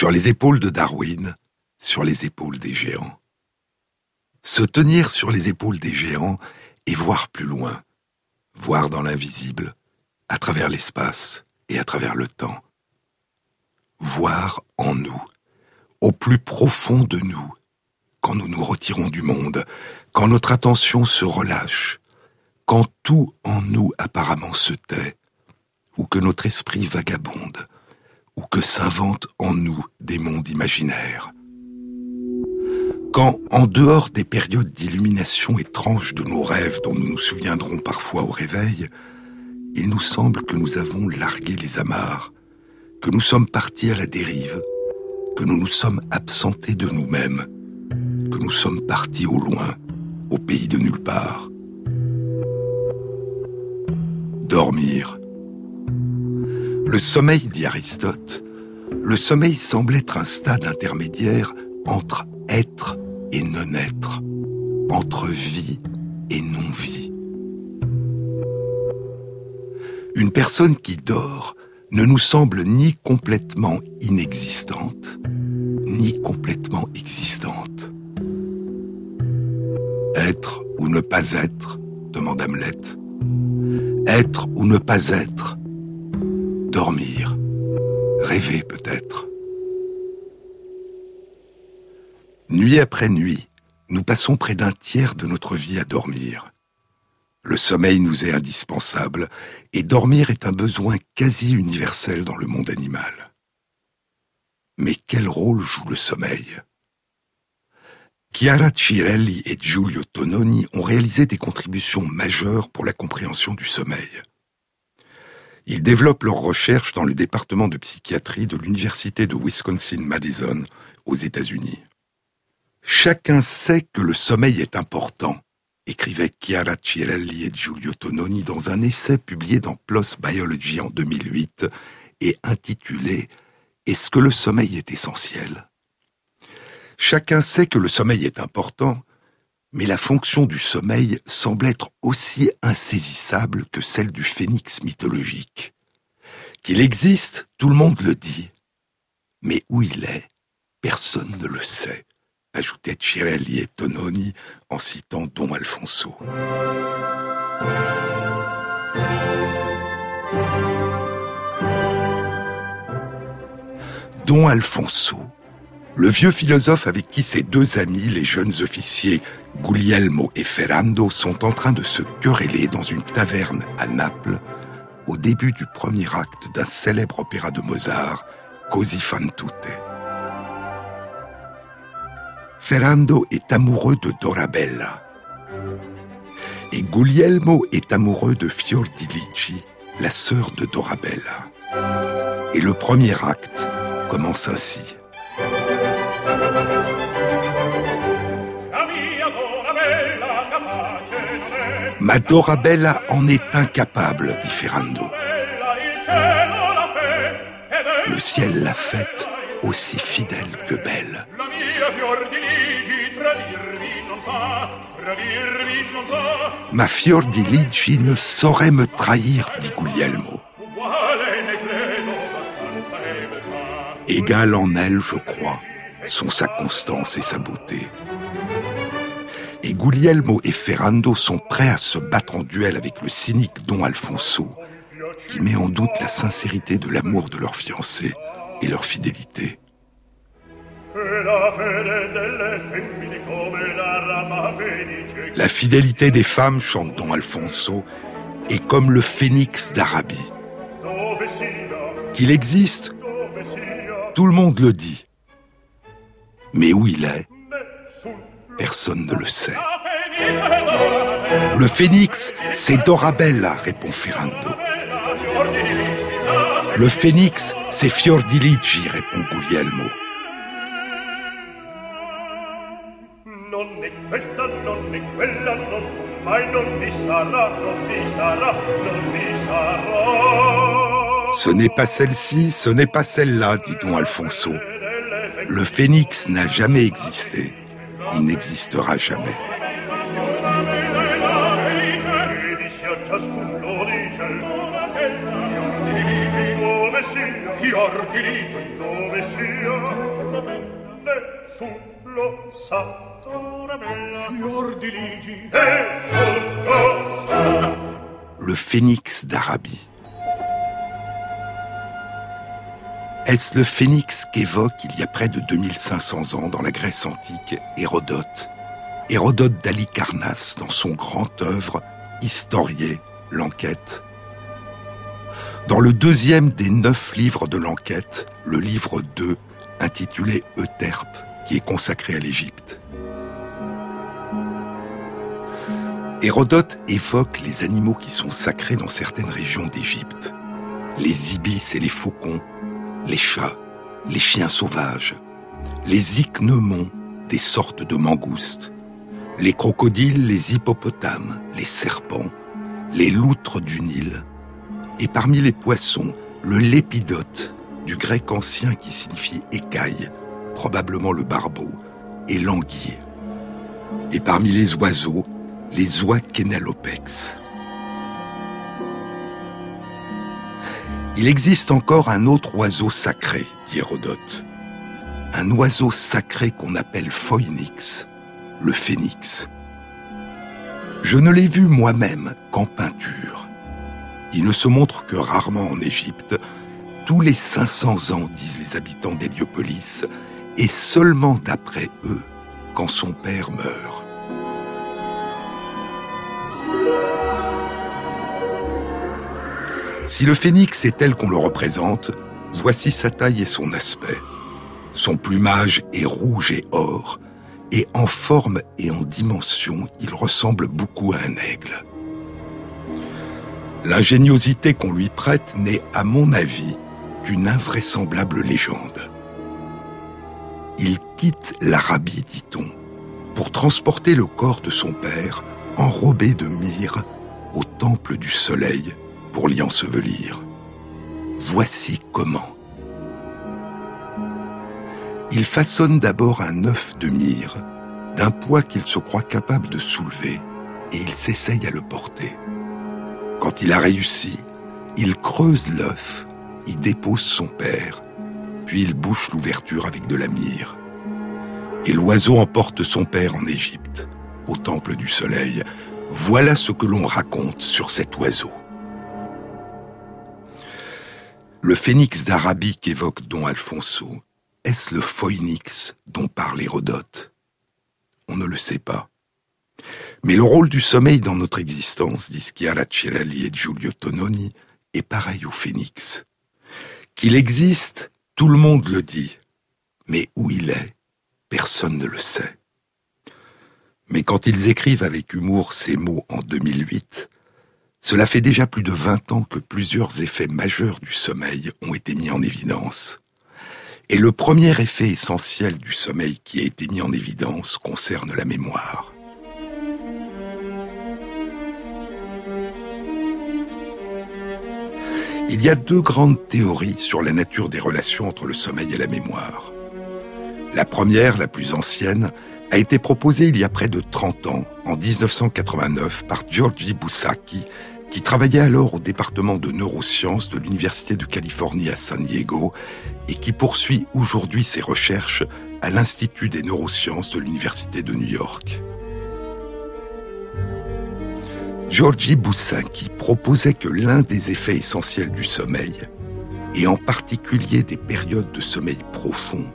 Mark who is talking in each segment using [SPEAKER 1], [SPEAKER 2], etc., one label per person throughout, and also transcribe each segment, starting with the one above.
[SPEAKER 1] Sur les épaules de Darwin, sur les épaules des géants. Se tenir sur les épaules des géants et voir plus loin, voir dans l'invisible, à travers l'espace et à travers le temps. Voir en nous, au plus profond de nous, quand nous nous retirons du monde, quand notre attention se relâche, quand tout en nous apparemment se tait, ou que notre esprit vagabonde, ou que s'inventent en nous des mondes imaginaires. Quand, en dehors des périodes d'illumination étranges de nos rêves dont nous nous souviendrons parfois au réveil, il nous semble que nous avons largué les amarres, que nous sommes partis à la dérive, que nous nous sommes absentés de nous-mêmes, que nous sommes partis au loin, au pays de nulle part. Dormir, le sommeil, dit Aristote, le sommeil semble être un stade intermédiaire entre être et non-être, entre vie et non-vie. Une personne qui dort ne nous semble ni complètement inexistante, ni complètement existante. Être ou ne pas être demande Hamlet. Être ou ne pas être dormir, rêver peut-être. Nuit après nuit, nous passons près d'un tiers de notre vie à dormir. Le sommeil nous est indispensable et dormir est un besoin quasi universel dans le monde animal. Mais quel rôle joue le sommeil? Chiara Cirelli et Giulio Tononi ont réalisé des contributions majeures pour la compréhension du sommeil. Ils développent leurs recherches dans le département de psychiatrie de l'Université de Wisconsin-Madison aux États-Unis. Chacun sait que le sommeil est important, écrivait Chiara Cirelli et Giulio Tononi dans un essai publié dans PLOS Biology en 2008 et intitulé Est-ce que le sommeil est essentiel? Chacun sait que le sommeil est important, mais la fonction du sommeil semble être aussi insaisissable que celle du phénix mythologique. Qu'il existe, tout le monde le dit. Mais où il est, personne ne le sait, ajoutait Cirelli et Tononi en citant Don Alfonso. Don Alfonso, le vieux philosophe avec qui ses deux amis, les jeunes officiers Guglielmo et Ferrando sont en train de se quereller dans une taverne à Naples au début du premier acte d'un célèbre opéra de Mozart, Così fan tutte. Ferrando est amoureux de Dorabella et Guglielmo est amoureux de Fiordilici, la sœur de Dorabella. Et le premier acte commence ainsi. Ma Dorabella en est incapable, dit Ferrando. Le ciel l'a faite aussi fidèle que belle. Ma Fiordiligi ne saurait me trahir, dit Guglielmo. Égal en elle, je crois, sont sa constance et sa beauté et Guglielmo et Ferrando sont prêts à se battre en duel avec le cynique Don Alfonso, qui met en doute la sincérité de l'amour de leur fiancé et leur fidélité. La fidélité des femmes, chante Don Alfonso, est comme le phénix d'Arabie. Qu'il existe, tout le monde le dit. Mais où il est, Personne ne le sait. Le phénix, c'est Dorabella, répond Ferrando. Le phénix, c'est Fiordiligi, répond Guglielmo. Ce n'est pas celle-ci, ce n'est pas celle-là, dit Don Alfonso. Le phénix n'a jamais existé il n'existera jamais.
[SPEAKER 2] dove sia fior
[SPEAKER 1] Est-ce le phénix qu'évoque il y a près de 2500 ans dans la Grèce antique Hérodote Hérodote d'Alicarnasse dans son grand œuvre Historié, l'enquête dans le deuxième des neuf livres de l'enquête, le livre 2, intitulé Euterpe, qui est consacré à l'Égypte. Hérodote évoque les animaux qui sont sacrés dans certaines régions d'Égypte. Les ibis et les faucons, les chats, les chiens sauvages, les ichneumons, des sortes de mangoustes, les crocodiles, les hippopotames, les serpents, les loutres du Nil, et parmi les poissons, le lépidote, du grec ancien qui signifie écaille, probablement le barbeau, et l'anguille. Et parmi les oiseaux, les oies kénalopex. Il existe encore un autre oiseau sacré, dit Hérodote. Un oiseau sacré qu'on appelle phoenix, le phénix. Je ne l'ai vu moi-même qu'en peinture. Il ne se montre que rarement en Égypte, tous les 500 ans, disent les habitants d'Héliopolis, et seulement d'après eux, quand son père meurt. Si le phénix est tel qu'on le représente, voici sa taille et son aspect. Son plumage est rouge et or, et en forme et en dimension, il ressemble beaucoup à un aigle. L'ingéniosité qu'on lui prête n'est, à mon avis, qu'une invraisemblable légende. Il quitte l'Arabie, dit-on, pour transporter le corps de son père, enrobé de myrrhe, au temple du soleil pour l'y ensevelir. Voici comment. Il façonne d'abord un œuf de myrrhe, d'un poids qu'il se croit capable de soulever, et il s'essaye à le porter. Quand il a réussi, il creuse l'œuf, y dépose son père, puis il bouche l'ouverture avec de la myrrhe. Et l'oiseau emporte son père en Égypte, au temple du soleil. Voilà ce que l'on raconte sur cet oiseau. Le phénix d'Arabie qu'évoque Don Alfonso, est-ce le phoenix dont parle Hérodote? On ne le sait pas. Mais le rôle du sommeil dans notre existence, disent Chiara Cirelli et Giulio Tononi, est pareil au phénix. Qu'il existe, tout le monde le dit. Mais où il est, personne ne le sait. Mais quand ils écrivent avec humour ces mots en 2008, cela fait déjà plus de 20 ans que plusieurs effets majeurs du sommeil ont été mis en évidence. Et le premier effet essentiel du sommeil qui a été mis en évidence concerne la mémoire. Il y a deux grandes théories sur la nature des relations entre le sommeil et la mémoire. La première, la plus ancienne, a été proposée il y a près de 30 ans, en 1989, par Giorgi Boussaki, qui travaillait alors au département de neurosciences de l'Université de Californie à San Diego et qui poursuit aujourd'hui ses recherches à l'Institut des neurosciences de l'Université de New York. Giorgi Boussaki proposait que l'un des effets essentiels du sommeil, et en particulier des périodes de sommeil profond,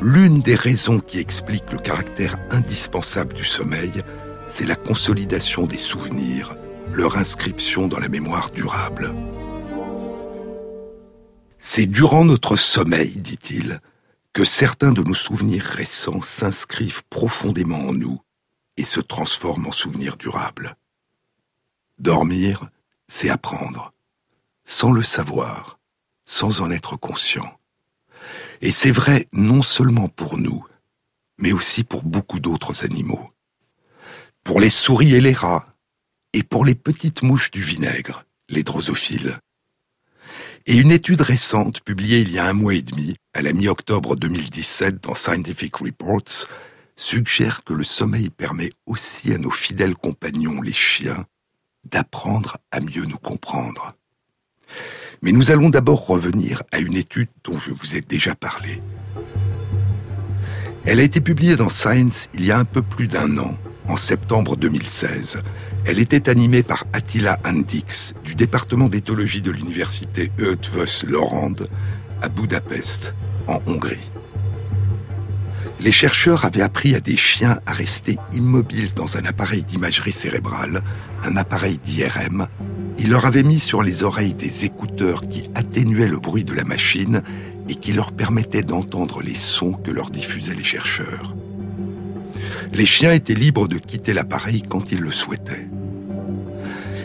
[SPEAKER 1] l'une des raisons qui explique le caractère indispensable du sommeil, c'est la consolidation des souvenirs, leur inscription dans la mémoire durable. C'est durant notre sommeil, dit-il, que certains de nos souvenirs récents s'inscrivent profondément en nous et se transforment en souvenirs durables. Dormir, c'est apprendre, sans le savoir, sans en être conscient. Et c'est vrai non seulement pour nous, mais aussi pour beaucoup d'autres animaux. Pour les souris et les rats, et pour les petites mouches du vinaigre, les drosophiles. Et une étude récente, publiée il y a un mois et demi, à la mi-octobre 2017 dans Scientific Reports, suggère que le sommeil permet aussi à nos fidèles compagnons, les chiens, d'apprendre à mieux nous comprendre. Mais nous allons d'abord revenir à une étude dont je vous ai déjà parlé. Elle a été publiée dans Science il y a un peu plus d'un an, en septembre 2016. Elle était animée par Attila Andix du département d'éthologie de l'université Eötvös-Lorand à Budapest, en Hongrie. Les chercheurs avaient appris à des chiens à rester immobiles dans un appareil d'imagerie cérébrale, un appareil d'IRM. Ils leur avaient mis sur les oreilles des écouteurs qui atténuaient le bruit de la machine et qui leur permettaient d'entendre les sons que leur diffusaient les chercheurs. Les chiens étaient libres de quitter l'appareil quand ils le souhaitaient.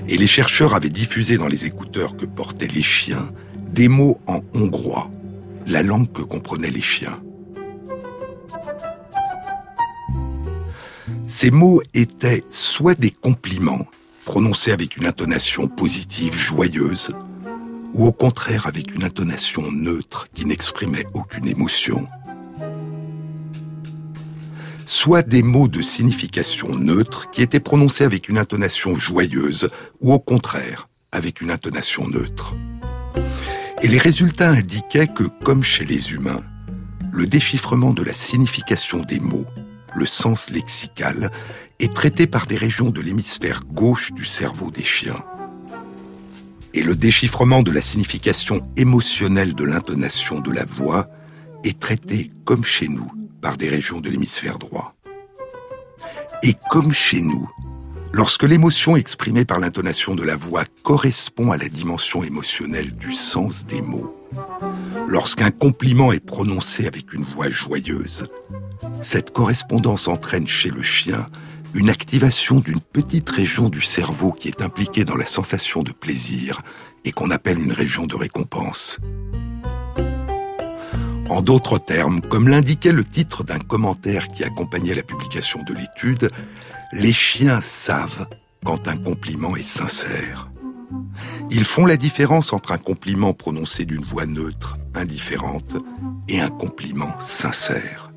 [SPEAKER 1] Et les chercheurs avaient diffusé dans les écouteurs que portaient les chiens des mots en hongrois, la langue que comprenaient les chiens. Ces mots étaient soit des compliments, prononcés avec une intonation positive, joyeuse, ou au contraire avec une intonation neutre qui n'exprimait aucune émotion, soit des mots de signification neutre qui étaient prononcés avec une intonation joyeuse, ou au contraire avec une intonation neutre. Et les résultats indiquaient que, comme chez les humains, le déchiffrement de la signification des mots le sens lexical, est traité par des régions de l'hémisphère gauche du cerveau des chiens. Et le déchiffrement de la signification émotionnelle de l'intonation de la voix est traité comme chez nous par des régions de l'hémisphère droit. Et comme chez nous, lorsque l'émotion exprimée par l'intonation de la voix correspond à la dimension émotionnelle du sens des mots, lorsqu'un compliment est prononcé avec une voix joyeuse, cette correspondance entraîne chez le chien une activation d'une petite région du cerveau qui est impliquée dans la sensation de plaisir et qu'on appelle une région de récompense. En d'autres termes, comme l'indiquait le titre d'un commentaire qui accompagnait la publication de l'étude, les chiens savent quand un compliment est sincère. Ils font la différence entre un compliment prononcé d'une voix neutre, indifférente, et un compliment sincère.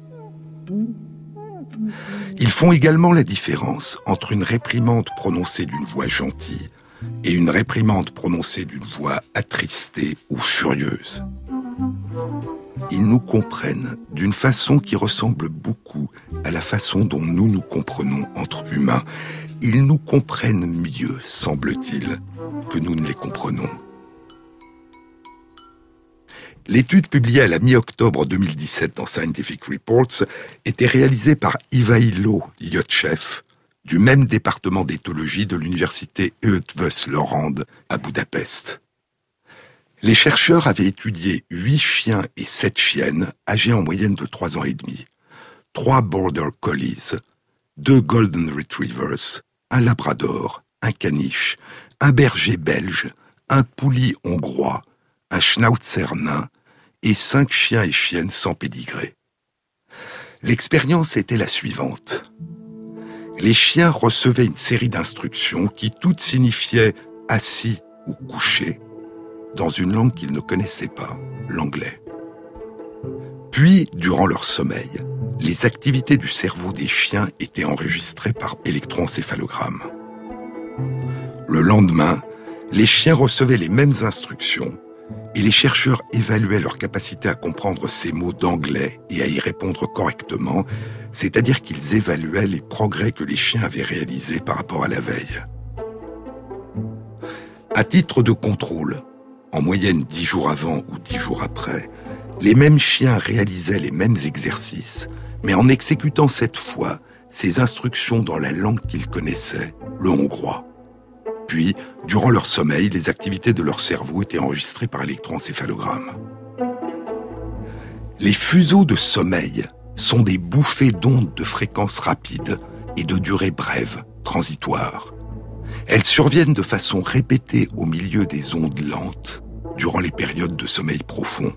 [SPEAKER 1] Ils font également la différence entre une réprimande prononcée d'une voix gentille et une réprimande prononcée d'une voix attristée ou furieuse. Ils nous comprennent d'une façon qui ressemble beaucoup à la façon dont nous nous comprenons entre humains. Ils nous comprennent mieux, semble-t-il, que nous ne les comprenons. L'étude publiée à la mi-octobre 2017 dans Scientific Reports était réalisée par Ivailo Yotchev, du même département d'éthologie de l'université Eötvös-Lorand à Budapest. Les chercheurs avaient étudié huit chiens et sept chiennes âgés en moyenne de trois ans et demi, trois border collies, deux golden retrievers, un labrador, un caniche, un berger belge, un poulie hongrois, un schnauzer nain et cinq chiens et chiennes sans pédigré. L'expérience était la suivante. Les chiens recevaient une série d'instructions qui toutes signifiaient assis ou couché dans une langue qu'ils ne connaissaient pas, l'anglais. Puis, durant leur sommeil, les activités du cerveau des chiens étaient enregistrées par électroencéphalogramme. Le lendemain, les chiens recevaient les mêmes instructions et les chercheurs évaluaient leur capacité à comprendre ces mots d'anglais et à y répondre correctement, c'est-à-dire qu'ils évaluaient les progrès que les chiens avaient réalisés par rapport à la veille. À titre de contrôle, en moyenne dix jours avant ou dix jours après, les mêmes chiens réalisaient les mêmes exercices, mais en exécutant cette fois ces instructions dans la langue qu'ils connaissaient, le hongrois. Puis, durant leur sommeil, les activités de leur cerveau étaient enregistrées par électroencéphalogramme. Les fuseaux de sommeil sont des bouffées d'ondes de fréquence rapide et de durée brève, transitoire. Elles surviennent de façon répétée au milieu des ondes lentes durant les périodes de sommeil profond.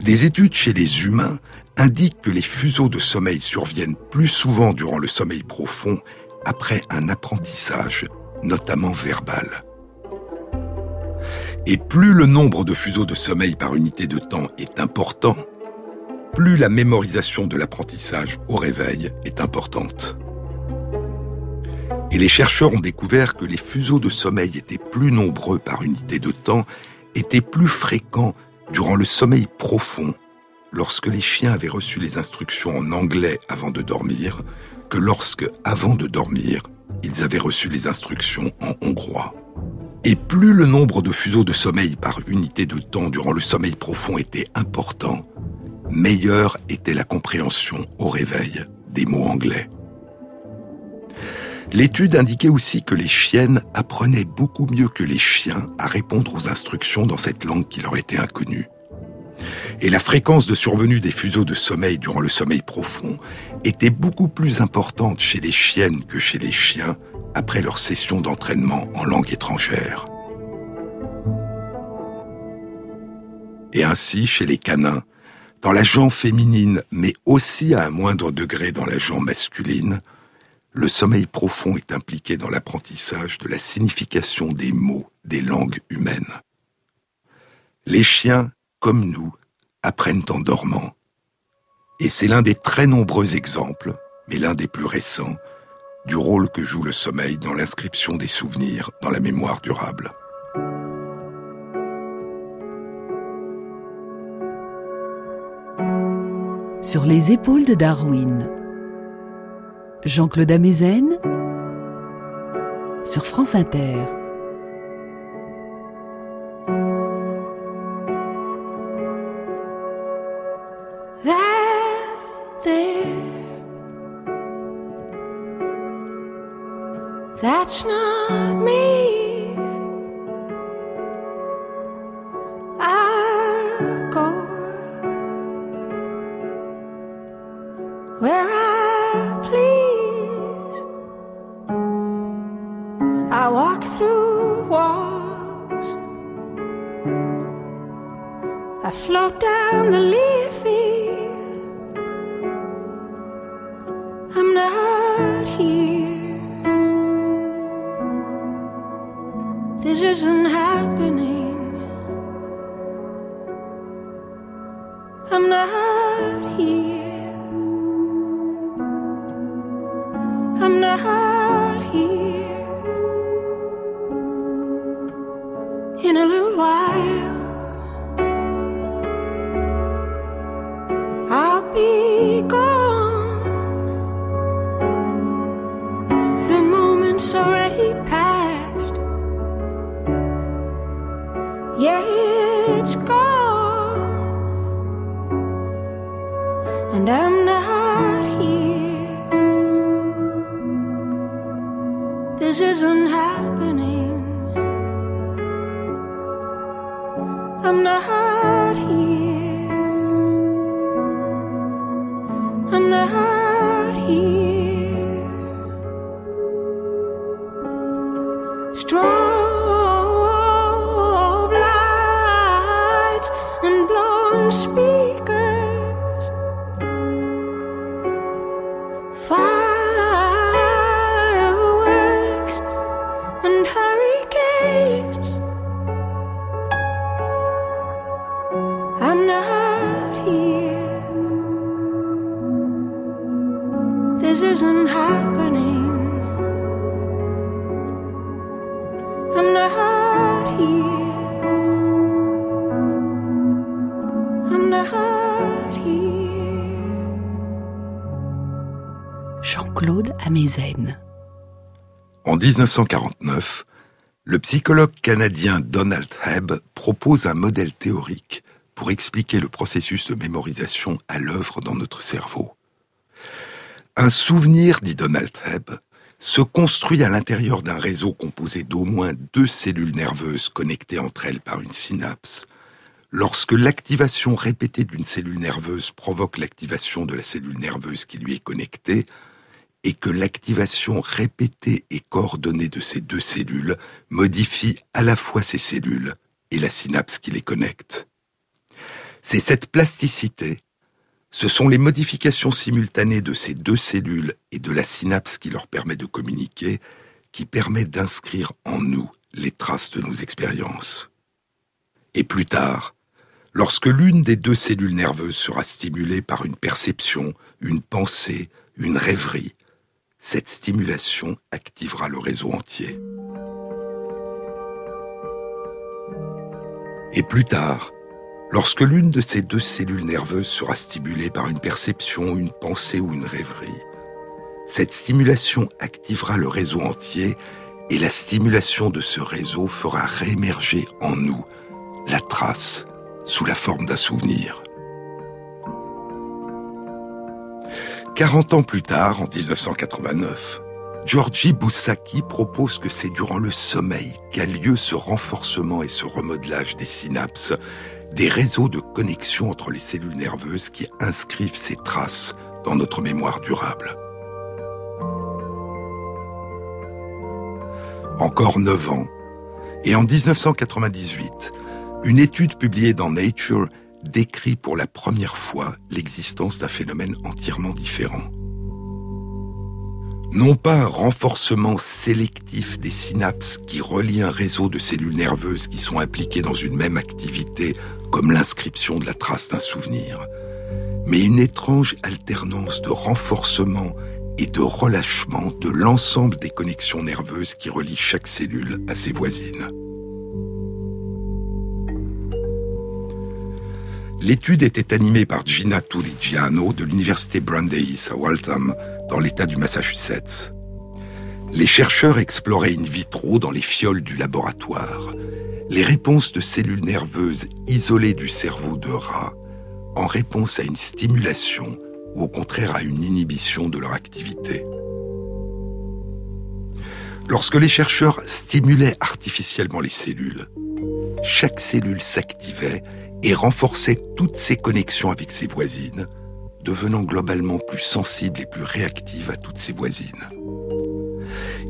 [SPEAKER 1] Des études chez les humains indiquent que les fuseaux de sommeil surviennent plus souvent durant le sommeil profond après un apprentissage, notamment verbal. Et plus le nombre de fuseaux de sommeil par unité de temps est important, plus la mémorisation de l'apprentissage au réveil est importante. Et les chercheurs ont découvert que les fuseaux de sommeil étaient plus nombreux par unité de temps, étaient plus fréquents durant le sommeil profond, lorsque les chiens avaient reçu les instructions en anglais avant de dormir, que lorsque, avant de dormir, ils avaient reçu les instructions en hongrois. Et plus le nombre de fuseaux de sommeil par unité de temps durant le sommeil profond était important, meilleure était la compréhension au réveil des mots anglais. L'étude indiquait aussi que les chiennes apprenaient beaucoup mieux que les chiens à répondre aux instructions dans cette langue qui leur était inconnue. Et la fréquence de survenue des fuseaux de sommeil durant le sommeil profond était beaucoup plus importante chez les chiennes que chez les chiens après leur session d'entraînement en langue étrangère. Et ainsi, chez les canins, dans la jambe féminine, mais aussi à un moindre degré dans la jambe masculine, le sommeil profond est impliqué dans l'apprentissage de la signification des mots des langues humaines. Les chiens, comme nous, apprennent en dormant. Et c'est l'un des très nombreux exemples, mais l'un des plus récents, du rôle que joue le sommeil dans l'inscription des souvenirs dans la mémoire durable.
[SPEAKER 3] Sur les épaules de Darwin, Jean-Claude Amezen sur France Inter. That's not me.
[SPEAKER 1] 1949, le psychologue canadien Donald Hebb propose un modèle théorique pour expliquer le processus de mémorisation à l'œuvre dans notre cerveau. Un souvenir, dit Donald Hebb, se construit à l'intérieur d'un réseau composé d'au moins deux cellules nerveuses connectées entre elles par une synapse, lorsque l'activation répétée d'une cellule nerveuse provoque l'activation de la cellule nerveuse qui lui est connectée, et que l'activation répétée et coordonnée de ces deux cellules modifie à la fois ces cellules et la synapse qui les connecte. C'est cette plasticité, ce sont les modifications simultanées de ces deux cellules et de la synapse qui leur permet de communiquer, qui permet d'inscrire en nous les traces de nos expériences. Et plus tard, lorsque l'une des deux cellules nerveuses sera stimulée par une perception, une pensée, une rêverie, cette stimulation activera le réseau entier. Et plus tard, lorsque l'une de ces deux cellules nerveuses sera stimulée par une perception, une pensée ou une rêverie, cette stimulation activera le réseau entier et la stimulation de ce réseau fera réémerger en nous la trace sous la forme d'un souvenir. 40 ans plus tard, en 1989, Georgi Boussaki propose que c'est durant le sommeil qu'a lieu ce renforcement et ce remodelage des synapses, des réseaux de connexion entre les cellules nerveuses qui inscrivent ces traces dans notre mémoire durable. Encore 9 ans, et en 1998, une étude publiée dans Nature décrit pour la première fois l'existence d'un phénomène entièrement différent. Non pas un renforcement sélectif des synapses qui relient un réseau de cellules nerveuses qui sont impliquées dans une même activité, comme l'inscription de la trace d'un souvenir, mais une étrange alternance de renforcement et de relâchement de l'ensemble des connexions nerveuses qui relient chaque cellule à ses voisines. L'étude était animée par Gina Turigiano de l'université Brandeis à Waltham, dans l'État du Massachusetts. Les chercheurs exploraient in vitro dans les fioles du laboratoire les réponses de cellules nerveuses isolées du cerveau de rats en réponse à une stimulation ou au contraire à une inhibition de leur activité. Lorsque les chercheurs stimulaient artificiellement les cellules, chaque cellule s'activait et renforçait toutes ses connexions avec ses voisines, devenant globalement plus sensible et plus réactive à toutes ses voisines.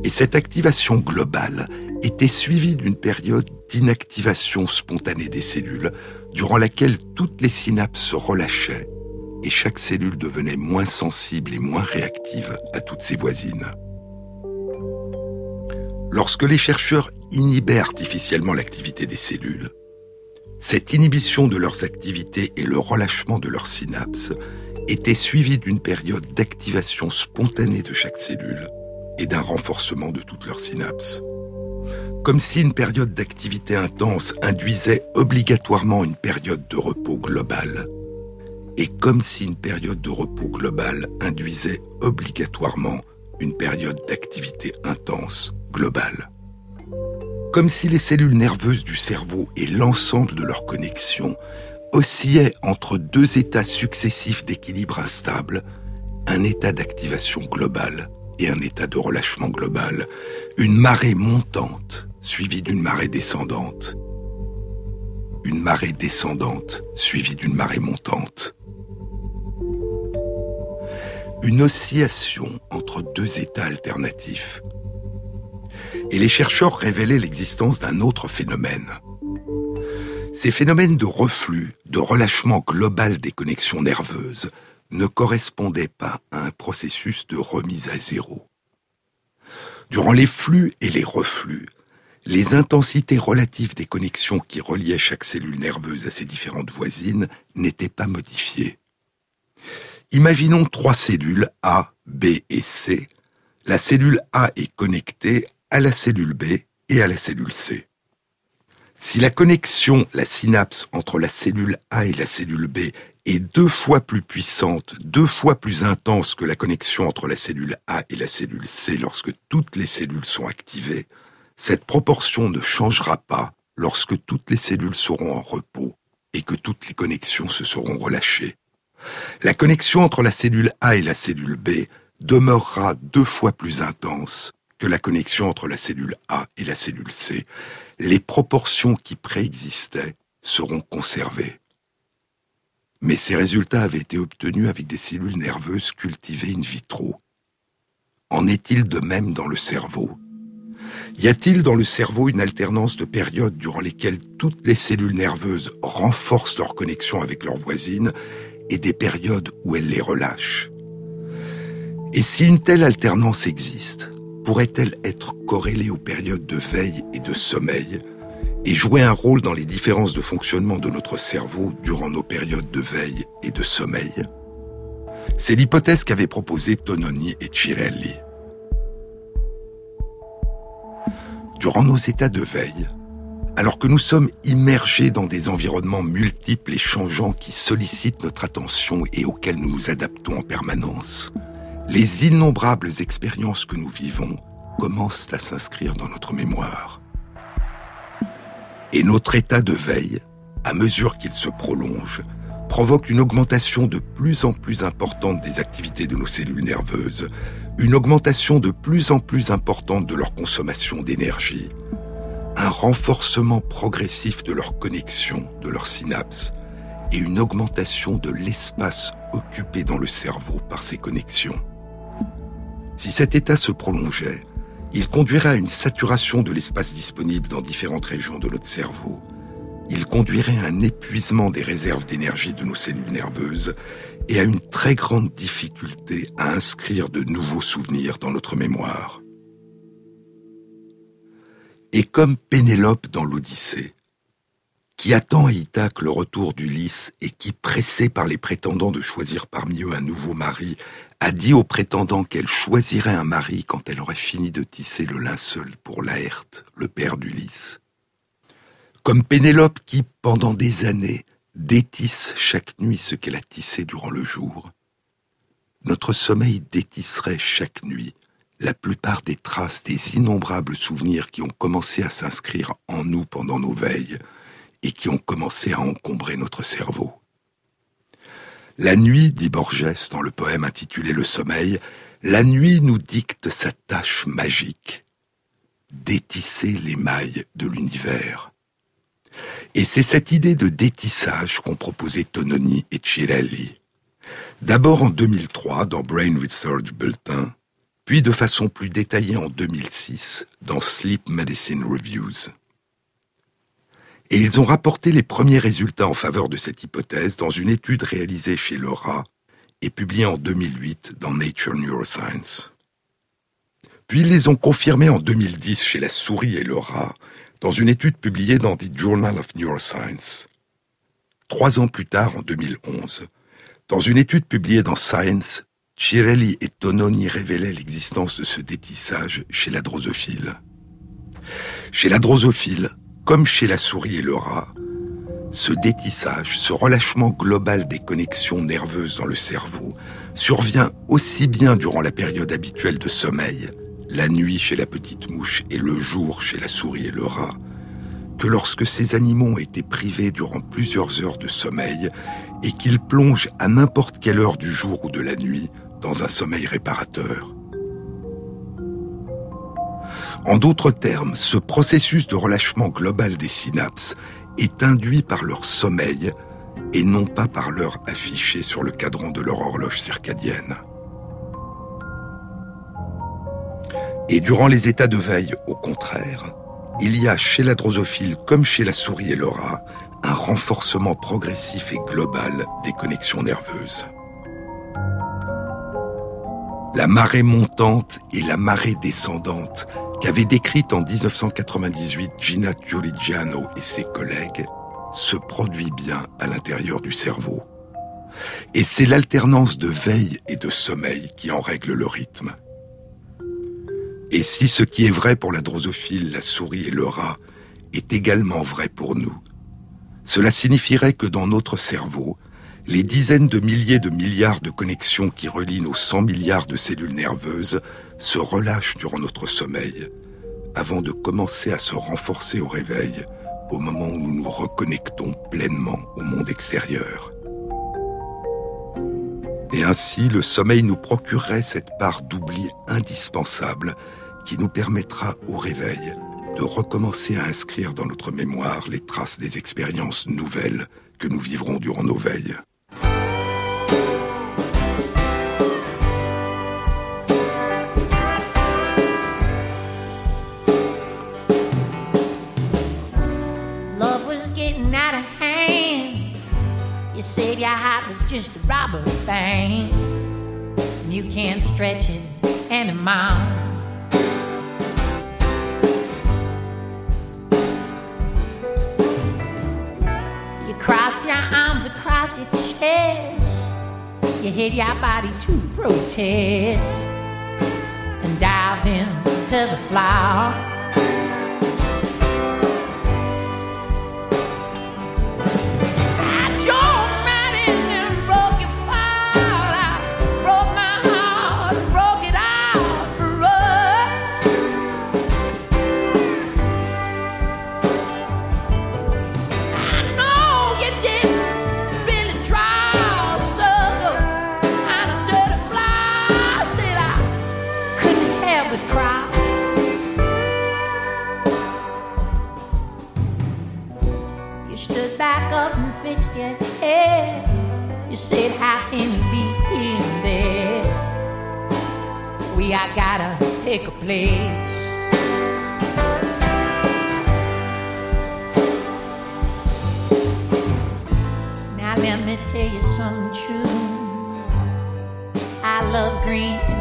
[SPEAKER 1] Et cette activation globale était suivie d'une période d'inactivation spontanée des cellules, durant laquelle toutes les synapses se relâchaient et chaque cellule devenait moins sensible et moins réactive à toutes ses voisines. Lorsque les chercheurs inhibaient artificiellement l'activité des cellules, cette inhibition de leurs activités et le relâchement de leurs synapses étaient suivis d'une période d'activation spontanée de chaque cellule et d'un renforcement de toutes leurs synapses. Comme si une période d'activité intense induisait obligatoirement une période de repos globale, et comme si une période de repos globale induisait obligatoirement une période d'activité intense globale comme si les cellules nerveuses du cerveau et l'ensemble de leurs connexions oscillaient entre deux états successifs d'équilibre instable, un état d'activation globale et un état de relâchement global, une marée montante suivie d'une marée descendante, une marée descendante suivie d'une marée montante. Une oscillation entre deux états alternatifs et les chercheurs révélaient l'existence d'un autre phénomène. Ces phénomènes de reflux, de relâchement global des connexions nerveuses, ne correspondaient pas à un processus de remise à zéro. Durant les flux et les reflux, les intensités relatives des connexions qui reliaient chaque cellule nerveuse à ses différentes voisines n'étaient pas modifiées. Imaginons trois cellules A, B et C. La cellule A est connectée à la cellule B et à la cellule C. Si la connexion, la synapse entre la cellule A et la cellule B est deux fois plus puissante, deux fois plus intense que la connexion entre la cellule A et la cellule C lorsque toutes les cellules sont activées, cette proportion ne changera pas lorsque toutes les cellules seront en repos et que toutes les connexions se seront relâchées. La connexion entre la cellule A et la cellule B demeurera deux fois plus intense que la connexion entre la cellule A et la cellule C, les proportions qui préexistaient seront conservées. Mais ces résultats avaient été obtenus avec des cellules nerveuses cultivées in vitro. En est-il de même dans le cerveau? Y a-t-il dans le cerveau une alternance de périodes durant lesquelles toutes les cellules nerveuses renforcent leur connexion avec leurs voisines et des périodes où elles les relâchent? Et si une telle alternance existe, pourrait-elle être corrélée aux périodes de veille et de sommeil et jouer un rôle dans les différences de fonctionnement de notre cerveau durant nos périodes de veille et de sommeil? C'est l'hypothèse qu'avaient proposée Tononi et Cirelli. Durant nos états de veille, alors que nous sommes immergés dans des environnements multiples et changeants qui sollicitent notre attention et auxquels nous nous adaptons en permanence, les innombrables expériences que nous vivons commencent à s'inscrire dans notre mémoire. Et notre état de veille, à mesure qu'il se prolonge, provoque une augmentation de plus en plus importante des activités de nos cellules nerveuses, une augmentation de plus en plus importante de leur consommation d'énergie, un renforcement progressif de leur connexion, de leurs synapses, et une augmentation de l'espace occupé dans le cerveau par ces connexions. Si cet état se prolongeait, il conduirait à une saturation de l'espace disponible dans différentes régions de notre cerveau, il conduirait à un épuisement des réserves d'énergie de nos cellules nerveuses et à une très grande difficulté à inscrire de nouveaux souvenirs dans notre mémoire. Et comme Pénélope dans l'Odyssée, qui attend à Ithaque le retour d'Ulysse et qui, pressée par les prétendants de choisir parmi eux un nouveau mari, a dit aux prétendants qu'elle choisirait un mari quand elle aurait fini de tisser le linceul pour Laerte, le père d'Ulysse comme Pénélope qui, pendant des années, détisse chaque nuit ce qu'elle a tissé durant le jour. Notre sommeil détisserait chaque nuit la plupart des traces des innombrables souvenirs qui ont commencé à s'inscrire en nous pendant nos veilles et qui ont commencé à encombrer notre cerveau. La nuit, dit Borges dans le poème intitulé Le sommeil, la nuit nous dicte sa tâche magique, détisser les mailles de l'univers. Et c'est cette idée de détissage qu'ont proposé Tononi et Cirelli. D'abord en 2003 dans Brain Research Bulletin, puis de façon plus détaillée en 2006 dans Sleep Medicine Reviews. Et ils ont rapporté les premiers résultats en faveur de cette hypothèse dans une étude réalisée chez rat et publiée en 2008 dans Nature Neuroscience. Puis ils les ont confirmés en 2010 chez la souris et le rat dans une étude publiée dans The Journal of Neuroscience. Trois ans plus tard, en 2011, dans une étude publiée dans Science, Chirelli et Tononi révélaient l'existence de ce détissage chez la drosophile. Chez la drosophile, comme chez la souris et le rat, ce détissage, ce relâchement global des connexions nerveuses dans le cerveau, survient aussi bien durant la période habituelle de sommeil la nuit chez la petite mouche et le jour chez la souris et le rat, que lorsque ces animaux ont été privés durant plusieurs heures de sommeil et qu'ils plongent à n'importe quelle heure du jour ou de la nuit dans un sommeil réparateur. En d'autres termes, ce processus de relâchement global des synapses est induit par leur sommeil et non pas par l'heure affichée sur le cadran de leur horloge circadienne. Et durant les états de veille, au contraire, il y a chez la drosophile comme chez la souris et le rat un renforcement progressif et global des connexions nerveuses. La marée montante et la marée descendante qu'avaient décrite en 1998 Gina Giuligiano et ses collègues se produit bien à l'intérieur du cerveau. Et c'est l'alternance de veille et de sommeil qui en règle le rythme. Et si ce qui est vrai pour la drosophile, la souris et le rat est également vrai pour nous, cela signifierait que dans notre cerveau, les dizaines de milliers de milliards de connexions qui relient nos 100 milliards de cellules nerveuses se relâchent durant notre sommeil, avant de commencer à se renforcer au réveil, au moment où nous nous reconnectons pleinement au monde extérieur. Et ainsi, le sommeil nous procurerait cette part d'oubli indispensable qui nous permettra au réveil de recommencer à inscrire dans notre mémoire les traces des expériences nouvelles que nous vivrons durant nos veilles.
[SPEAKER 4] Said your heart was just a rubber band. And You can't stretch it anymore. You crossed your arms across your chest. You hid your body to protest and dived into the flower. Can be in there? We I gotta pick a place. Now let me tell you something true. I love green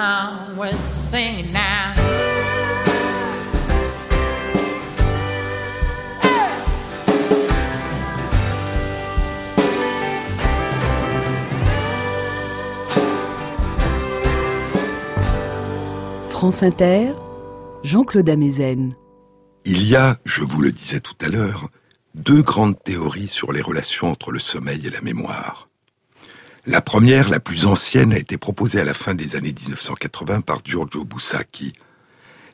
[SPEAKER 4] song worth singing now.
[SPEAKER 5] France Inter, Jean-Claude Amezen.
[SPEAKER 1] Il y a, je vous le disais tout à l'heure, deux grandes théories sur les relations entre le sommeil et la mémoire. La première, la plus ancienne, a été proposée à la fin des années 1980 par Giorgio Busacchi.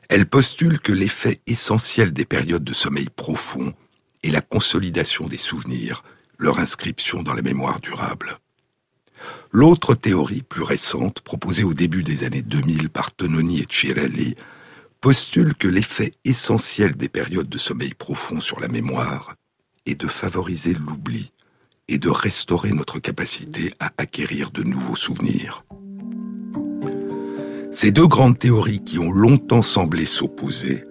[SPEAKER 1] Elle postule que l'effet essentiel des périodes de sommeil profond est la consolidation des souvenirs, leur inscription dans la mémoire durable. L'autre théorie plus récente, proposée au début des années 2000 par Tononi et Cirelli, postule que l'effet essentiel des périodes de sommeil profond sur la mémoire est de favoriser l'oubli et de restaurer notre capacité à acquérir de nouveaux souvenirs. Ces deux grandes théories qui ont longtemps semblé s'opposer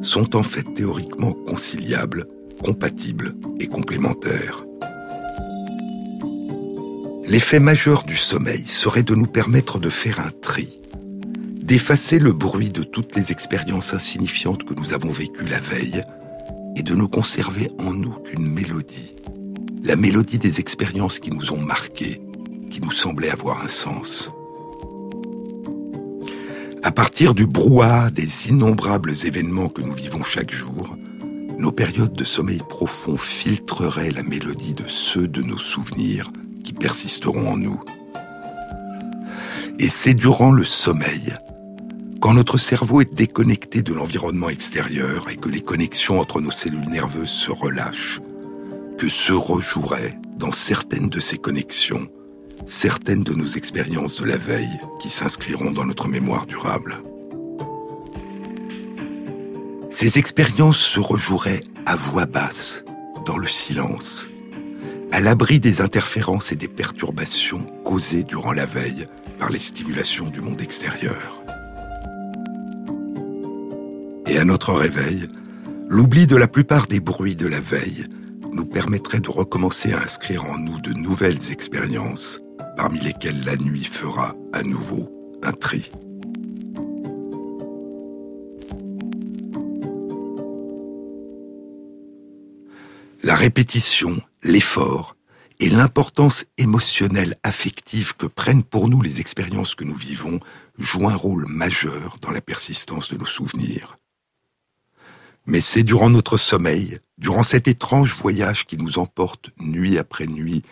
[SPEAKER 1] sont en fait théoriquement conciliables, compatibles et complémentaires. L'effet majeur du sommeil serait de nous permettre de faire un tri, d'effacer le bruit de toutes les expériences insignifiantes que nous avons vécues la veille et de ne conserver en nous qu'une mélodie, la mélodie des expériences qui nous ont marqués, qui nous semblaient avoir un sens. À partir du brouhaha des innombrables événements que nous vivons chaque jour, nos périodes de sommeil profond filtreraient la mélodie de ceux de nos souvenirs qui persisteront en nous. Et c'est durant le sommeil, quand notre cerveau est déconnecté de l'environnement extérieur et que les connexions entre nos cellules nerveuses se relâchent, que se rejoueraient dans certaines de ces connexions certaines de nos expériences de la veille qui s'inscriront dans notre mémoire durable. Ces expériences se rejoueraient à voix basse, dans le silence, à l'abri des interférences et des perturbations causées durant la veille par les stimulations du monde extérieur. Et à notre réveil, l'oubli de la plupart des bruits de la veille nous permettrait de recommencer à inscrire en nous de nouvelles expériences, parmi lesquelles la nuit fera à nouveau un tri. La répétition, l'effort et l'importance émotionnelle affective que prennent pour nous les expériences que nous vivons jouent un rôle majeur dans la persistance de nos souvenirs. Mais c'est durant notre sommeil, durant cet étrange voyage qui nous emporte nuit après nuit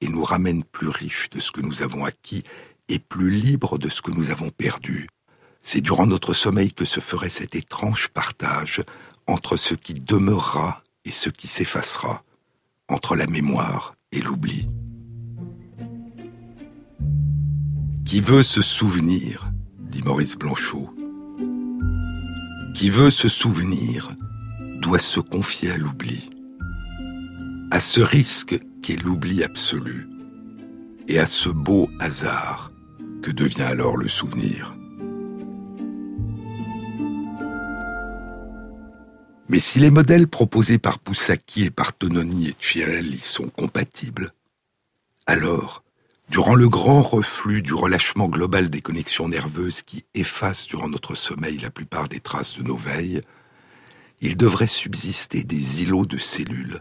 [SPEAKER 1] et nous ramène plus riches de ce que nous avons acquis et plus libres de ce que nous avons perdu, c'est durant notre sommeil que se ferait cet étrange partage entre ce qui demeurera et ce qui s'effacera, entre la mémoire et l'oubli. Qui veut se souvenir, dit Maurice Blanchot, qui veut se souvenir doit se confier à l'oubli, à ce risque qu'est l'oubli absolu, et à ce beau hasard que devient alors le souvenir. Mais si les modèles proposés par Poussaki et par Tononi et Cirelli sont compatibles, alors, durant le grand reflux du relâchement global des connexions nerveuses qui effacent durant notre sommeil la plupart des traces de nos veilles, il devrait subsister des îlots de cellules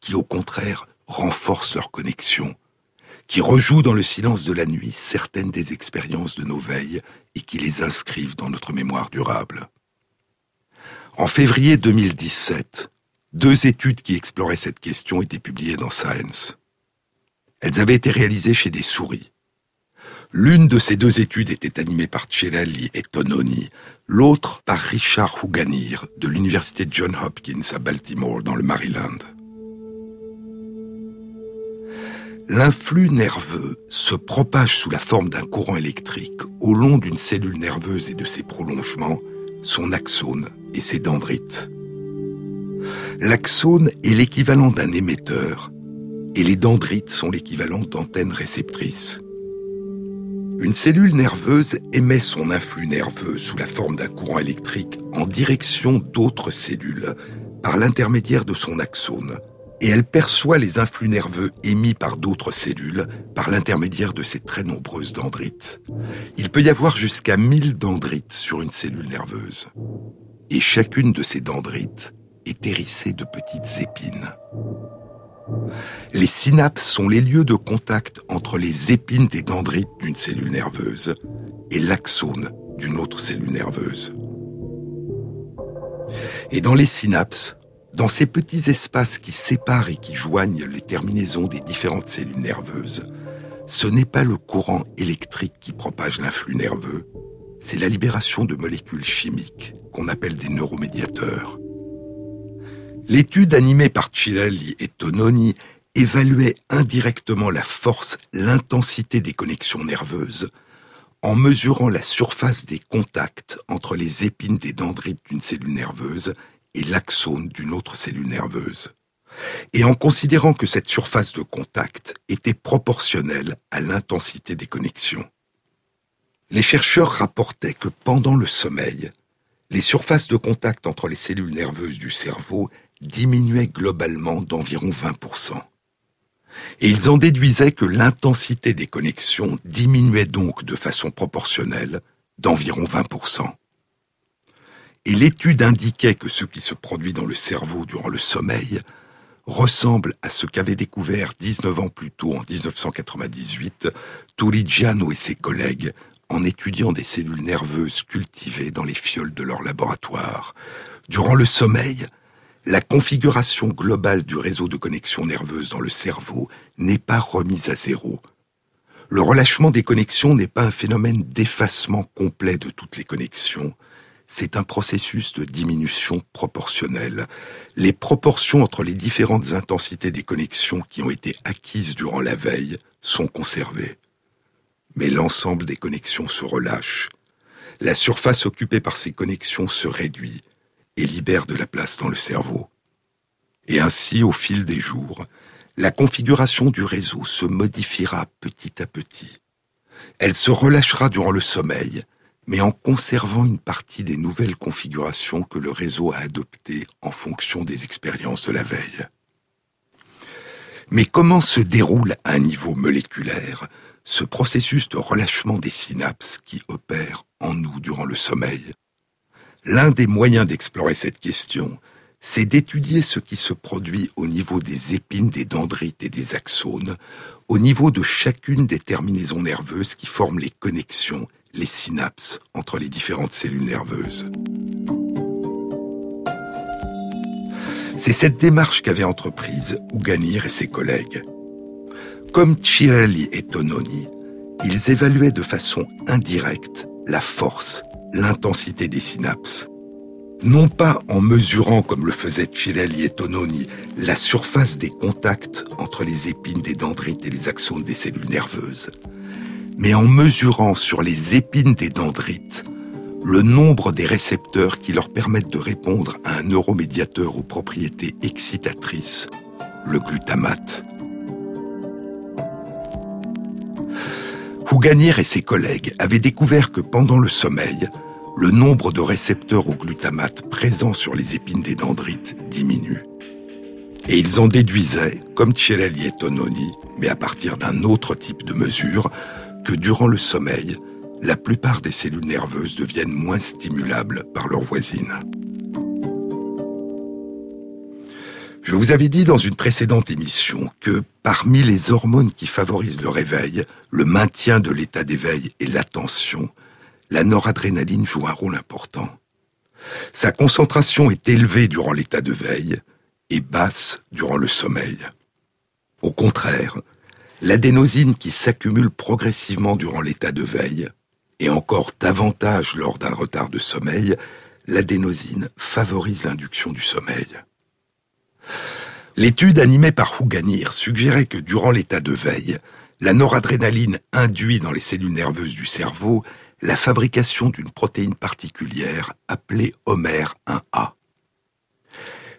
[SPEAKER 1] qui, au contraire, renforcent leurs connexions, qui rejouent dans le silence de la nuit certaines des expériences de nos veilles et qui les inscrivent dans notre mémoire durable. En février 2017, deux études qui exploraient cette question étaient publiées dans Science. Elles avaient été réalisées chez des souris. L'une de ces deux études était animée par Cirelli et Tononi, l'autre par Richard Houganir de l'université John Hopkins à Baltimore dans le Maryland. L'influx nerveux se propage sous la forme d'un courant électrique au long d'une cellule nerveuse et de ses prolongements, son axone et ses dendrites. L'axone est l'équivalent d'un émetteur et les dendrites sont l'équivalent d'antennes réceptrices. Une cellule nerveuse émet son influx nerveux sous la forme d'un courant électrique en direction d'autres cellules par l'intermédiaire de son axone, et elle perçoit les influx nerveux émis par d'autres cellules par l'intermédiaire de ces très nombreuses dendrites. Il peut y avoir jusqu'à 1000 dendrites sur une cellule nerveuse. Et chacune de ces dendrites est hérissée de petites épines. Les synapses sont les lieux de contact entre les épines des dendrites d'une cellule nerveuse et l'axone d'une autre cellule nerveuse. Et dans les synapses, dans ces petits espaces qui séparent et qui joignent les terminaisons des différentes cellules nerveuses, ce n'est pas le courant électrique qui propage l'influx nerveux, c'est la libération de molécules chimiques qu'on appelle des neuromédiateurs. L'étude animée par Cirelli et Tononi évaluait indirectement la force, l'intensité des connexions nerveuses en mesurant la surface des contacts entre les épines des dendrites d'une cellule nerveuse et l'axone d'une autre cellule nerveuse, et en considérant que cette surface de contact était proportionnelle à l'intensité des connexions. Les chercheurs rapportaient que pendant le sommeil, les surfaces de contact entre les cellules nerveuses du cerveau diminuaient globalement d'environ 20%. Et ils en déduisaient que l'intensité des connexions diminuait donc de façon proportionnelle d'environ 20% et l'étude indiquait que ce qui se produit dans le cerveau durant le sommeil ressemble à ce qu'avait découvert 19 ans plus tôt, en 1998, Turigiano et ses collègues en étudiant des cellules nerveuses cultivées dans les fioles de leur laboratoire. Durant le sommeil, la configuration globale du réseau de connexions nerveuses dans le cerveau n'est pas remise à zéro. Le relâchement des connexions n'est pas un phénomène d'effacement complet de toutes les connexions, c'est un processus de diminution proportionnelle. Les proportions entre les différentes intensités des connexions qui ont été acquises durant la veille sont conservées. Mais l'ensemble des connexions se relâche. La surface occupée par ces connexions se réduit et libère de la place dans le cerveau. Et ainsi, au fil des jours, la configuration du réseau se modifiera petit à petit. Elle se relâchera durant le sommeil, mais en conservant une partie des nouvelles configurations que le réseau a adoptées en fonction des expériences de la veille. Mais comment se déroule à un niveau moléculaire ce processus de relâchement des synapses qui opère en nous durant le sommeil? L'un des moyens d'explorer cette question, c'est d'étudier ce qui se produit au niveau des épines des dendrites et des axones, au niveau de chacune des terminaisons nerveuses qui forment les connexions les synapses entre les différentes cellules nerveuses. C'est cette démarche qu'avaient entreprise Ouganir et ses collègues. Comme Cirelli et Tononi, ils évaluaient de façon indirecte la force, l'intensité des synapses. Non pas en mesurant, comme le faisaient Cirelli et Tononi, la surface des contacts entre les épines des dendrites et les axones des cellules nerveuses, mais en mesurant sur les épines des dendrites le nombre des récepteurs qui leur permettent de répondre à un neuromédiateur aux propriétés excitatrices, le glutamate. Houganier et ses collègues avaient découvert que pendant le sommeil, le nombre de récepteurs au glutamate présents sur les épines des dendrites diminue. Et ils en déduisaient, comme Tcherelli et Tononi, mais à partir d'un autre type de mesure, que durant le sommeil, la plupart des cellules nerveuses deviennent moins stimulables par leurs voisines. Je vous avais dit dans une précédente émission que parmi les hormones qui favorisent le réveil, le maintien de l'état d'éveil et l'attention, la noradrénaline joue un rôle important. Sa concentration est élevée durant l'état de veille et basse durant le sommeil. Au contraire, l'adénosine qui s'accumule progressivement durant l'état de veille et encore davantage lors d'un retard de sommeil, l'adénosine favorise l'induction du sommeil. L'étude animée par Houganir suggérait que durant l'état de veille, la noradrénaline induit dans les cellules nerveuses du cerveau la fabrication d'une protéine particulière appelée Homer 1A.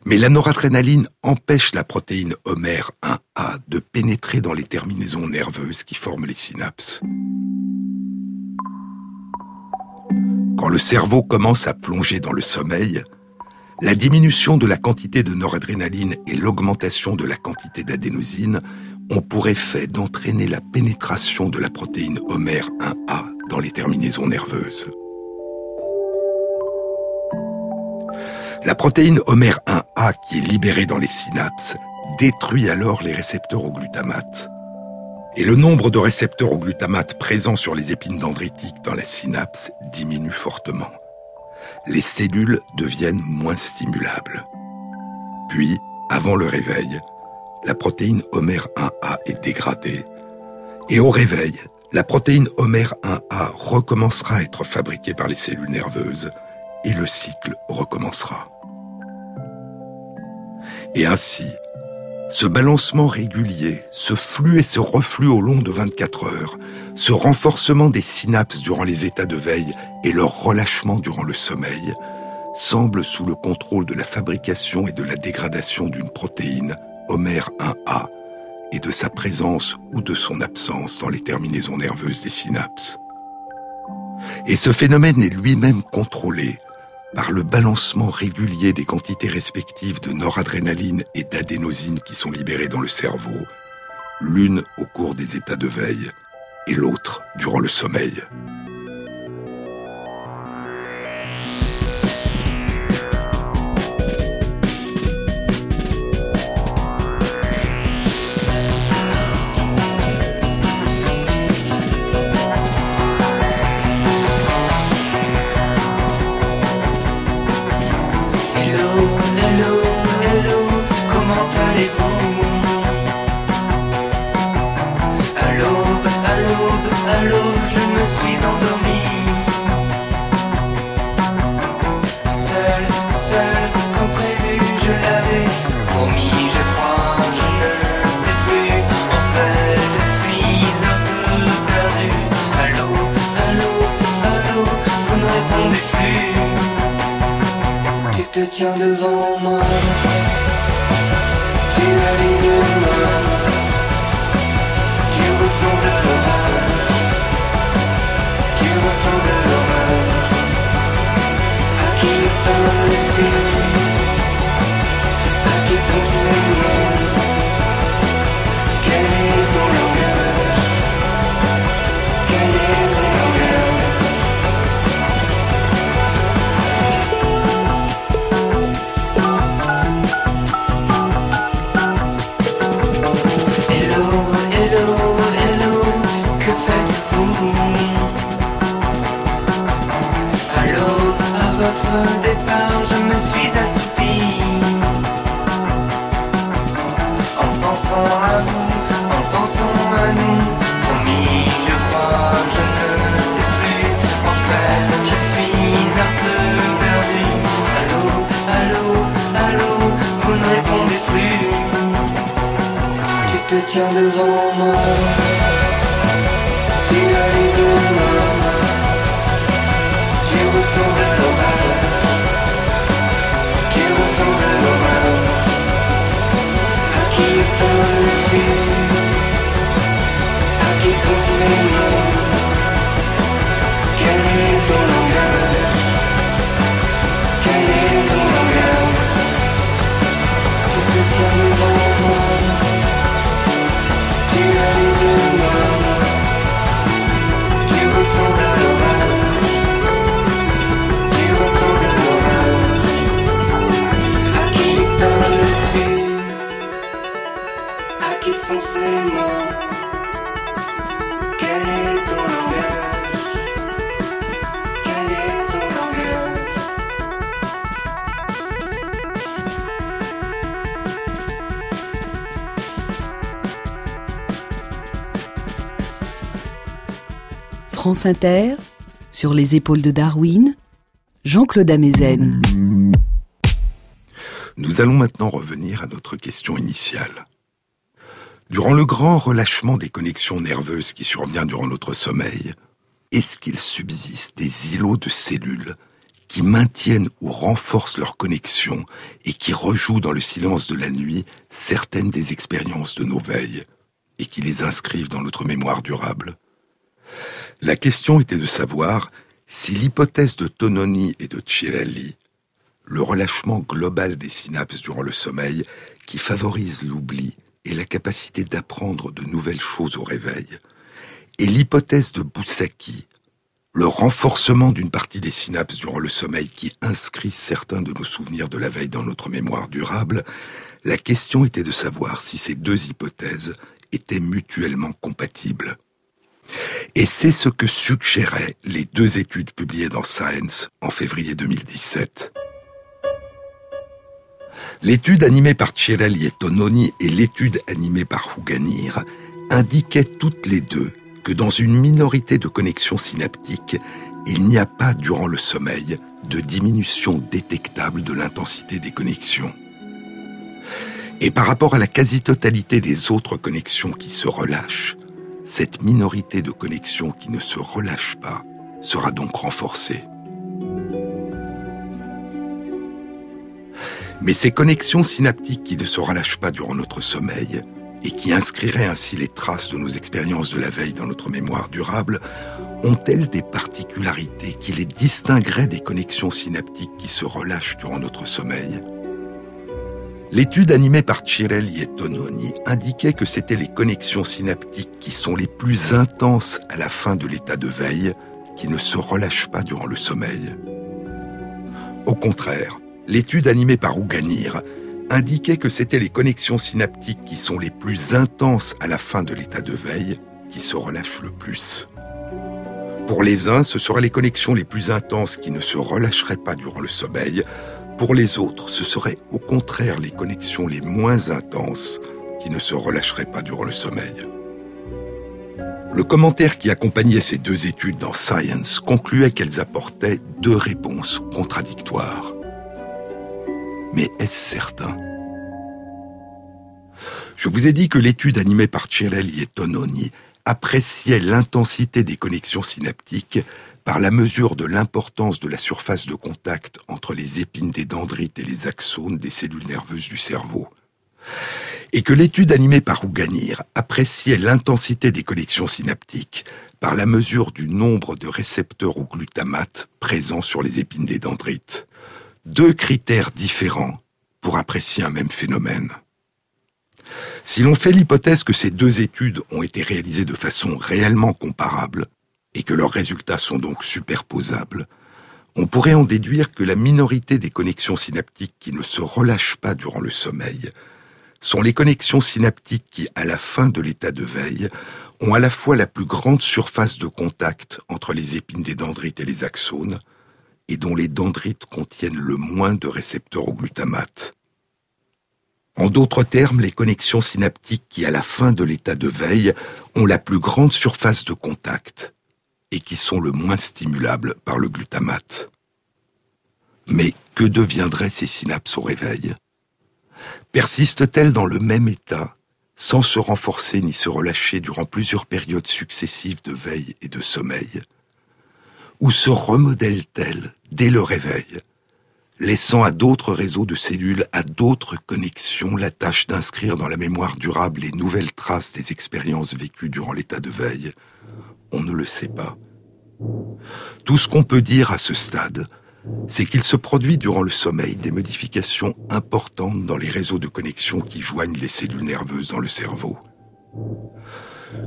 [SPEAKER 1] Mais la noradrénaline empêche la protéine Homer 1A de pénétrer dans les terminaisons nerveuses qui forment les synapses. Quand le cerveau commence à plonger dans le sommeil, la diminution de la quantité de noradrénaline et l'augmentation de la quantité d'adénosine ont pour effet d'entraîner la pénétration de la protéine Homer 1A dans les terminaisons nerveuses. La protéine Homer 1A qui est libérée dans les synapses détruit alors les récepteurs au glutamate. Et le nombre de récepteurs au glutamate présents sur les épines dendritiques dans la synapse diminue fortement. Les cellules deviennent moins stimulables. Puis, avant le réveil, la protéine Homer 1A est dégradée. Et au réveil, la protéine Homer 1A recommencera à être fabriquée par les cellules nerveuses et le cycle recommencera. Et ainsi, ce balancement régulier, ce flux et ce reflux au long de 24 heures, ce renforcement des synapses durant les états de veille et leur relâchement durant le sommeil, semble sous le contrôle de la fabrication et de la dégradation d'une protéine, Homer 1A, et de sa présence ou de son absence dans les terminaisons nerveuses des synapses. Et ce phénomène est lui-même contrôlé par le balancement régulier des quantités respectives de noradrénaline et d'adénosine qui sont libérées dans le cerveau, l'une au cours des états de veille et l'autre durant le sommeil.
[SPEAKER 6] Tiens devant
[SPEAKER 5] Sur les épaules de Darwin, Jean-Claude Amezen.
[SPEAKER 1] Nous allons maintenant revenir à notre question initiale. Durant le grand relâchement des connexions nerveuses qui survient durant notre sommeil, est-ce qu'il subsiste des îlots de cellules qui maintiennent ou renforcent leurs connexions et qui rejouent dans le silence de la nuit certaines des expériences de nos veilles et qui les inscrivent dans notre mémoire durable? La question était de savoir si l'hypothèse de Tononi et de Cirelli, le relâchement global des synapses durant le sommeil qui favorise l'oubli et la capacité d'apprendre de nouvelles choses au réveil, et l'hypothèse de Boussaki, le renforcement d'une partie des synapses durant le sommeil qui inscrit certains de nos souvenirs de la veille dans notre mémoire durable, la question était de savoir si ces deux hypothèses étaient mutuellement compatibles. Et c'est ce que suggéraient les deux études publiées dans Science en février 2017. L'étude animée par Cirelli et Tononi et l'étude animée par Huganir indiquaient toutes les deux que dans une minorité de connexions synaptiques, il n'y a pas durant le sommeil de diminution détectable de l'intensité des connexions. Et par rapport à la quasi-totalité des autres connexions qui se relâchent, cette minorité de connexions qui ne se relâchent pas sera donc renforcée. Mais ces connexions synaptiques qui ne se relâchent pas durant notre sommeil et qui inscriraient ainsi les traces de nos expériences de la veille dans notre mémoire durable, ont-elles des particularités qui les distingueraient des connexions synaptiques qui se relâchent durant notre sommeil? L'étude animée par Cirelli et Tononi indiquait que c'étaient les connexions synaptiques qui sont les plus intenses à la fin de l'état de veille, qui ne se relâchent pas durant le sommeil. Au contraire, l'étude animée par Ouganir indiquait que c'étaient les connexions synaptiques qui sont les plus intenses à la fin de l'état de veille qui se relâchent le plus. Pour les uns, ce seraient les connexions les plus intenses qui ne se relâcheraient pas durant le sommeil. Pour les autres, ce seraient au contraire les connexions les moins intenses qui ne se relâcheraient pas durant le sommeil. Le commentaire qui accompagnait ces deux études dans Science concluait qu'elles apportaient deux réponses contradictoires. Mais est-ce certain? Je vous ai dit que l'étude animée par Cirelli et Tononi appréciait l'intensité des connexions synaptiques par la mesure de l'importance de la surface de contact entre les épines des dendrites et les axones des cellules nerveuses du cerveau. Et que l'étude animée par Ouganir appréciait l'intensité des connexions synaptiques par la mesure du nombre de récepteurs au glutamate présents sur les épines des dendrites deux critères différents pour apprécier un même phénomène. Si l'on fait l'hypothèse que ces deux études ont été réalisées de façon réellement comparable, et que leurs résultats sont donc superposables, on pourrait en déduire que la minorité des connexions synaptiques qui ne se relâchent pas durant le sommeil sont les connexions synaptiques qui, à la fin de l'état de veille, ont à la fois la plus grande surface de contact entre les épines des dendrites et les axones, et dont les dendrites contiennent le moins de récepteurs au glutamate. En d'autres termes, les connexions synaptiques qui, à la fin de l'état de veille, ont la plus grande surface de contact et qui sont le moins stimulables par le glutamate. Mais que deviendraient ces synapses au réveil? Persistent-elles dans le même état, sans se renforcer ni se relâcher durant plusieurs périodes successives de veille et de sommeil? Ou se remodèle-t-elle dès le réveil, laissant à d'autres réseaux de cellules, à d'autres connexions, la tâche d'inscrire dans la mémoire durable les nouvelles traces des expériences vécues durant l'état de veille? On ne le sait pas. Tout ce qu'on peut dire à ce stade, c'est qu'il se produit durant le sommeil des modifications importantes dans les réseaux de connexion qui joignent les cellules nerveuses dans le cerveau.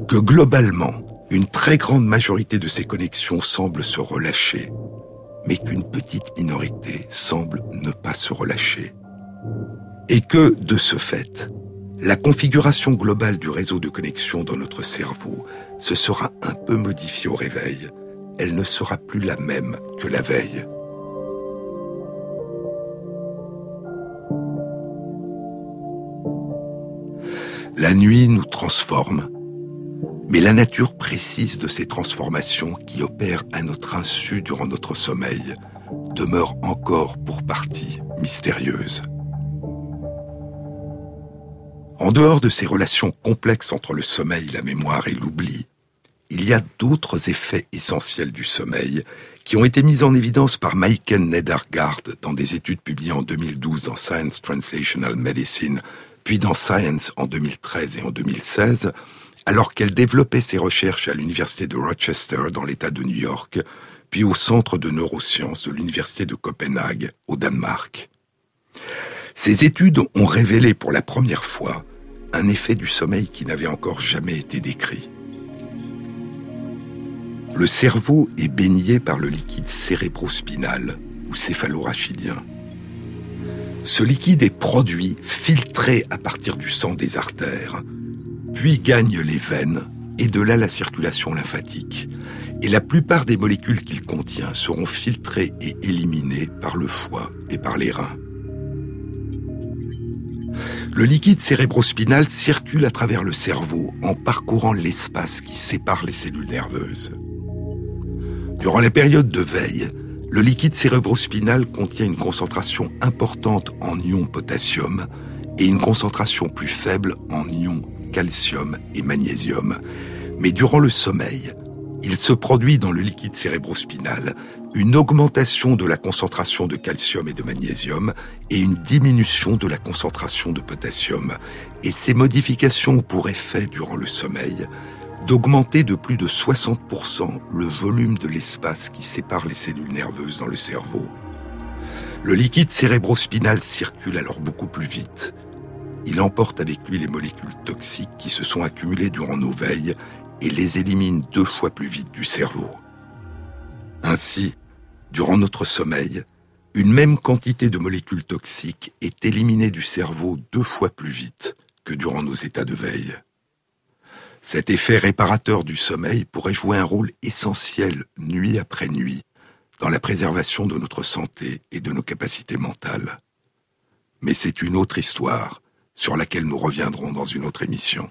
[SPEAKER 1] Que globalement, une très grande majorité de ces connexions semble se relâcher, mais qu'une petite minorité semble ne pas se relâcher. Et que, de ce fait, la configuration globale du réseau de connexion dans notre cerveau se sera un peu modifiée au réveil. Elle ne sera plus la même que la veille. La nuit nous transforme Mais la nature précise de ces transformations qui opèrent à notre insu durant notre sommeil demeure encore pour partie mystérieuse. En dehors de ces relations complexes entre le sommeil, la mémoire et l'oubli, il y a d'autres effets essentiels du sommeil qui ont été mis en évidence par Maiken Nedergaard dans des études publiées en 2012 dans Science Translational Medicine, puis dans Science en 2013 et en 2016, alors qu'elle développait ses recherches à l'université de Rochester dans l'État de New York, puis au Centre de neurosciences de l'université de Copenhague au Danemark. Ces études ont révélé pour la première fois un effet du sommeil qui n'avait encore jamais été décrit. Le cerveau est baigné par le liquide cérébrospinal ou céphalorachidien. Ce liquide est produit, filtré à partir du sang des artères, puis gagne les veines et de là la circulation lymphatique. Et la plupart des molécules qu'il contient seront filtrées et éliminées par le foie et par les reins. Le liquide cérébrospinal circule à travers le cerveau en parcourant l'espace qui sépare les cellules nerveuses. Durant la période de veille, le liquide cérébrospinal contient une concentration importante en ion potassium et une concentration plus faible en ions calcium et magnésium. Mais durant le sommeil, il se produit dans le liquide cérébrospinal une augmentation de la concentration de calcium et de magnésium et une diminution de la concentration de potassium. Et ces modifications ont pour effet durant le sommeil d'augmenter de plus de 60% le volume de l'espace qui sépare les cellules nerveuses dans le cerveau. Le liquide cérébrospinal circule alors beaucoup plus vite. Il emporte avec lui les molécules toxiques qui se sont accumulées durant nos veilles et les élimine deux fois plus vite du cerveau. Ainsi, durant notre sommeil, une même quantité de molécules toxiques est éliminée du cerveau deux fois plus vite que durant nos états de veille. Cet effet réparateur du sommeil pourrait jouer un rôle essentiel nuit après nuit dans la préservation de notre santé et de nos capacités mentales. Mais c'est une autre histoire sur laquelle nous reviendrons dans une autre émission.